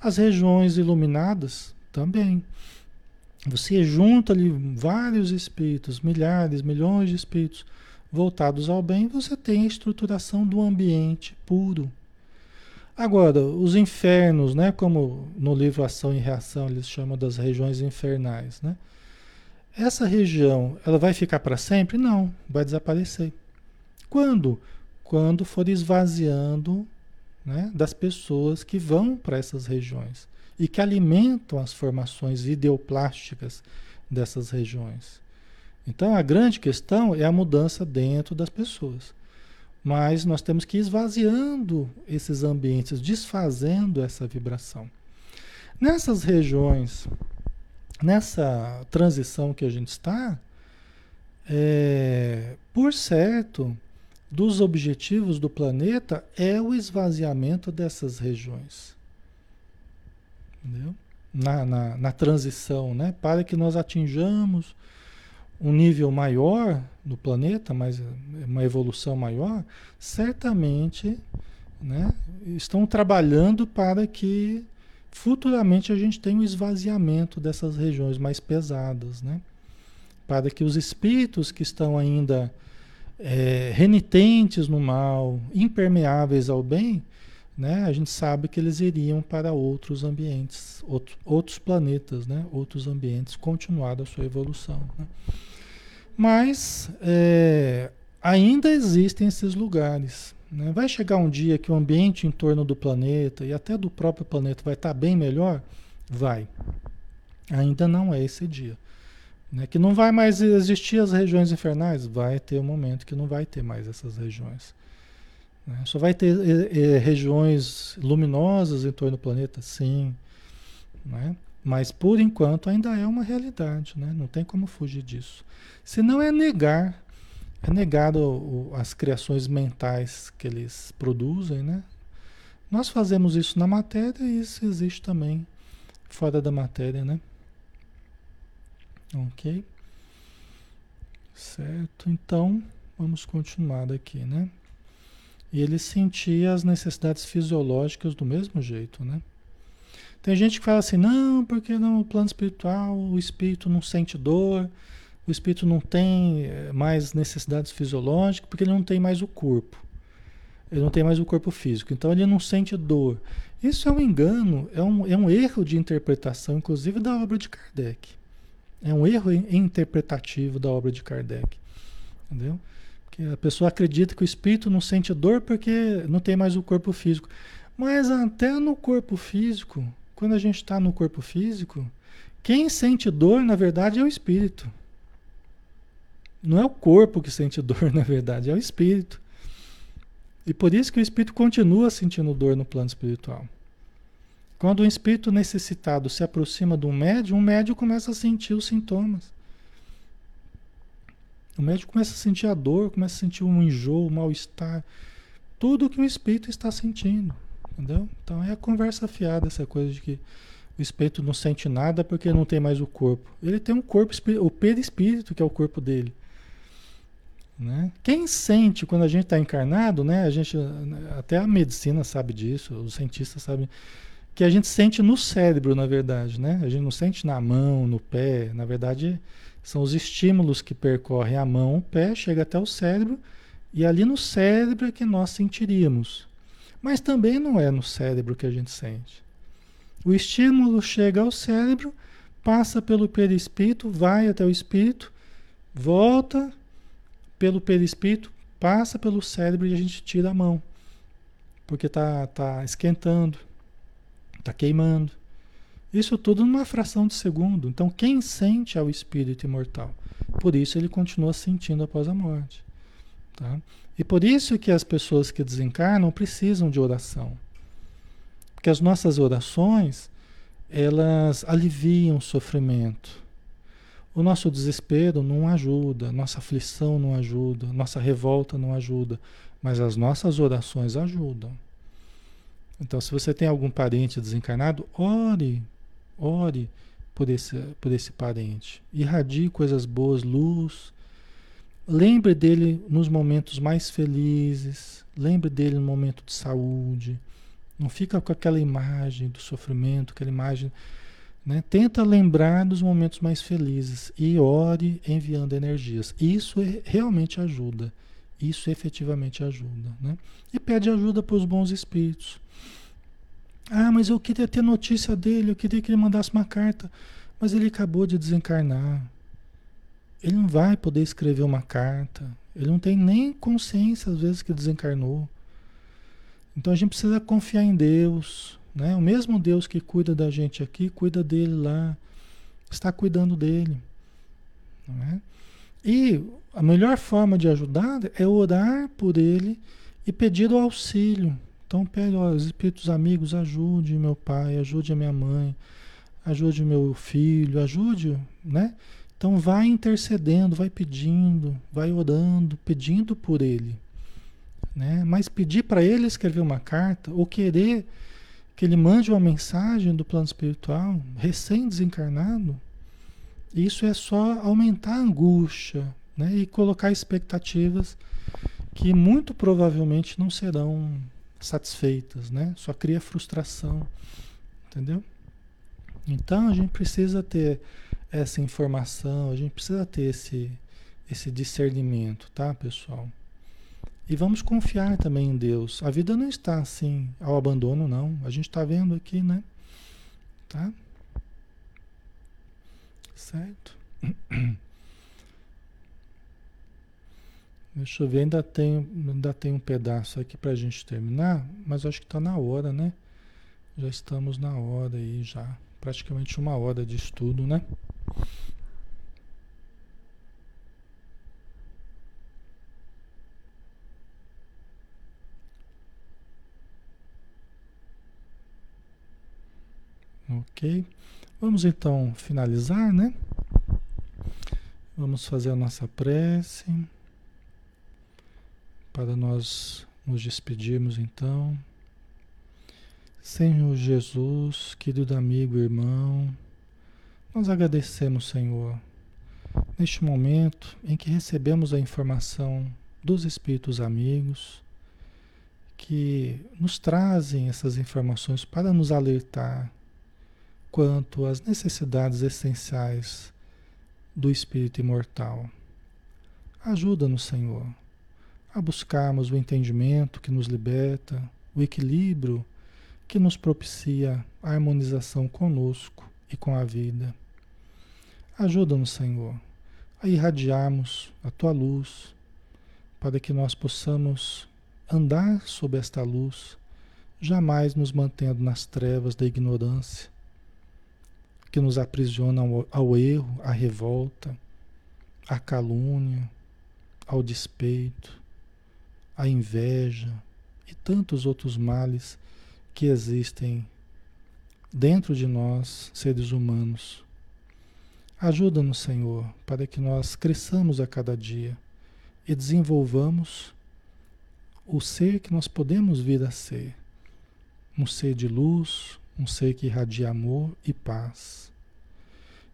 As regiões iluminadas também. Você junta ali vários espíritos, milhares, milhões de espíritos voltados ao bem, você tem a estruturação do ambiente puro. Agora, os infernos, né, como no livro Ação e Reação eles chamam das regiões infernais, né? Essa região, ela vai ficar para sempre? Não, vai desaparecer. Quando? Quando for esvaziando né, das pessoas que vão para essas regiões e que alimentam as formações ideoplásticas dessas regiões. Então a grande questão é a mudança dentro das pessoas. Mas nós temos que ir esvaziando esses ambientes, desfazendo essa vibração. Nessas regiões, nessa transição que a gente está, é, por certo, dos objetivos do planeta é o esvaziamento dessas regiões. Entendeu? Na, na, na transição, né? para que nós atinjamos um nível maior do planeta, mas uma evolução maior, certamente né, estão trabalhando para que futuramente a gente tenha um esvaziamento dessas regiões mais pesadas, né? para que os espíritos que estão ainda é, renitentes no mal, impermeáveis ao bem, né, a gente sabe que eles iriam para outros ambientes, outro, outros planetas, né, outros ambientes, continuar a sua evolução. Né? Mas é, ainda existem esses lugares. Né? Vai chegar um dia que o ambiente em torno do planeta e até do próprio planeta vai estar bem melhor? Vai. Ainda não é esse dia. Né? Que não vai mais existir as regiões infernais? Vai ter um momento que não vai ter mais essas regiões. Né? Só vai ter é, é, regiões luminosas em torno do planeta? Sim. Né? Mas por enquanto ainda é uma realidade, né? não tem como fugir disso. Senão é negar, é negar o, o, as criações mentais que eles produzem, né? Nós fazemos isso na matéria e isso existe também fora da matéria, né? Ok? Certo, então vamos continuar daqui, né? E ele sentia as necessidades fisiológicas do mesmo jeito, né? Tem gente que fala assim, não, porque no plano espiritual o espírito não sente dor, o espírito não tem eh, mais necessidades fisiológicas, porque ele não tem mais o corpo. Ele não tem mais o corpo físico, então ele não sente dor. Isso é um engano, é um, é um erro de interpretação, inclusive da obra de Kardec. É um erro interpretativo da obra de Kardec. Entendeu? Porque a pessoa acredita que o espírito não sente dor porque não tem mais o corpo físico. Mas até no corpo físico, quando a gente está no corpo físico, quem sente dor, na verdade, é o espírito. Não é o corpo que sente dor, na verdade, é o espírito. E por isso que o espírito continua sentindo dor no plano espiritual. Quando um espírito necessitado se aproxima um médium, o médium começa a sentir os sintomas. O médium começa a sentir a dor, começa a sentir um enjoo, um mal-estar. Tudo que o espírito está sentindo. Entendeu? Então é a conversa fiada, essa coisa de que o espírito não sente nada porque não tem mais o corpo. Ele tem um corpo, o perispírito, que é o corpo dele. Né? Quem sente quando a gente está encarnado, né? A gente, até a medicina sabe disso, os cientistas sabem que a gente sente no cérebro, na verdade, né? A gente não sente na mão, no pé, na verdade são os estímulos que percorrem a mão, o pé, chega até o cérebro e ali no cérebro é que nós sentiríamos. Mas também não é no cérebro que a gente sente. O estímulo chega ao cérebro, passa pelo perispírito, vai até o espírito, volta pelo perispírito, passa pelo cérebro e a gente tira a mão. Porque está tá esquentando, está queimando. Isso tudo numa fração de segundo. Então, quem sente é o espírito imortal. Por isso ele continua sentindo após a morte. Tá? E por isso que as pessoas que desencarnam precisam de oração. Porque as nossas orações, elas aliviam o sofrimento. O nosso desespero não ajuda, nossa aflição não ajuda, nossa revolta não ajuda, mas as nossas orações ajudam. Então, se você tem algum parente desencarnado, ore, ore por esse, por esse parente. Irradie coisas boas, luz. Lembre dele nos momentos mais felizes, lembre dele no momento de saúde. Não fica com aquela imagem do sofrimento, aquela imagem né? Tenta lembrar dos momentos mais felizes e ore enviando energias. Isso é, realmente ajuda. Isso efetivamente ajuda. Né? E pede ajuda para os bons espíritos. Ah, mas eu queria ter notícia dele, eu queria que ele mandasse uma carta. Mas ele acabou de desencarnar. Ele não vai poder escrever uma carta. Ele não tem nem consciência, às vezes, que desencarnou. Então a gente precisa confiar em Deus, né? O mesmo Deus que cuida da gente aqui, cuida dele lá, está cuidando dele. Não é? E a melhor forma de ajudar é orar por ele e pedir o auxílio. Então pede aos espíritos amigos, ajude meu pai, ajude a minha mãe, ajude meu filho, ajude, né? Então vai intercedendo, vai pedindo, vai orando, pedindo por ele, né? Mas pedir para ele escrever uma carta ou querer que ele mande uma mensagem do plano espiritual, recém-desencarnado, isso é só aumentar a angústia né? e colocar expectativas que muito provavelmente não serão satisfeitas, né? Só cria frustração, entendeu? Então a gente precisa ter essa informação, a gente precisa ter esse, esse discernimento, tá, pessoal? E vamos confiar também em Deus. A vida não está assim ao abandono, não. A gente está vendo aqui, né? Tá? Certo? Deixa eu ver, ainda tem, ainda tem um pedaço aqui para a gente terminar, mas acho que está na hora, né? Já estamos na hora aí, já. Praticamente uma hora de estudo, né? Ok? Vamos então finalizar, né? Vamos fazer a nossa prece para nós nos despedirmos então. Senhor Jesus, querido amigo, irmão, nós agradecemos, Senhor, neste momento em que recebemos a informação dos Espíritos amigos que nos trazem essas informações para nos alertar quanto às necessidades essenciais do espírito imortal. Ajuda-nos, Senhor. A buscarmos o entendimento que nos liberta, o equilíbrio que nos propicia a harmonização conosco e com a vida. Ajuda-nos, Senhor, a irradiarmos a tua luz, para que nós possamos andar sob esta luz, jamais nos mantendo nas trevas da ignorância, que nos aprisiona ao, ao erro, à revolta, à calúnia, ao despeito, à inveja e tantos outros males que existem dentro de nós, seres humanos. Ajuda-nos, Senhor, para que nós cresçamos a cada dia e desenvolvamos o ser que nós podemos vir a ser. Um ser de luz, um ser que irradia amor e paz.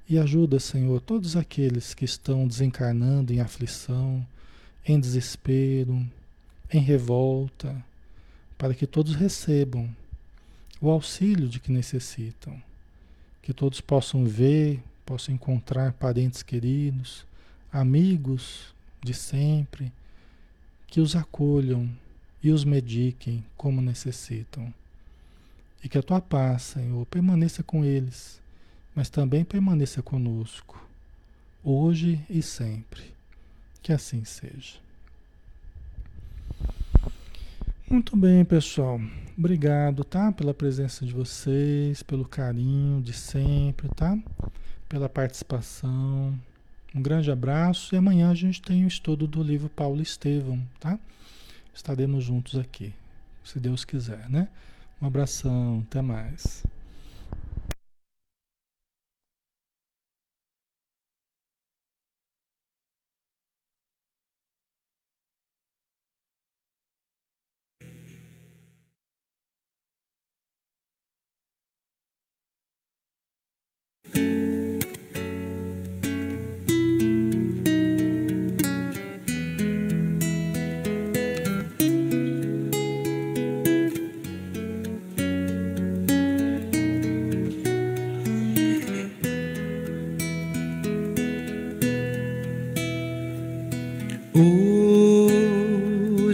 E ajuda, Senhor, todos aqueles que estão desencarnando em aflição, em desespero, em revolta, para que todos recebam o auxílio de que necessitam. Que todos possam ver, possam encontrar parentes queridos, amigos de sempre, que os acolham e os mediquem como necessitam. E que a tua paz, Senhor, permaneça com eles, mas também permaneça conosco, hoje e sempre. Que assim seja. Muito bem, pessoal. Obrigado, tá? Pela presença de vocês, pelo carinho de sempre, tá? Pela participação. Um grande abraço e amanhã a gente tem o estudo do livro Paulo Estevão, tá? Estaremos juntos aqui, se Deus quiser, né? Um abração, até mais.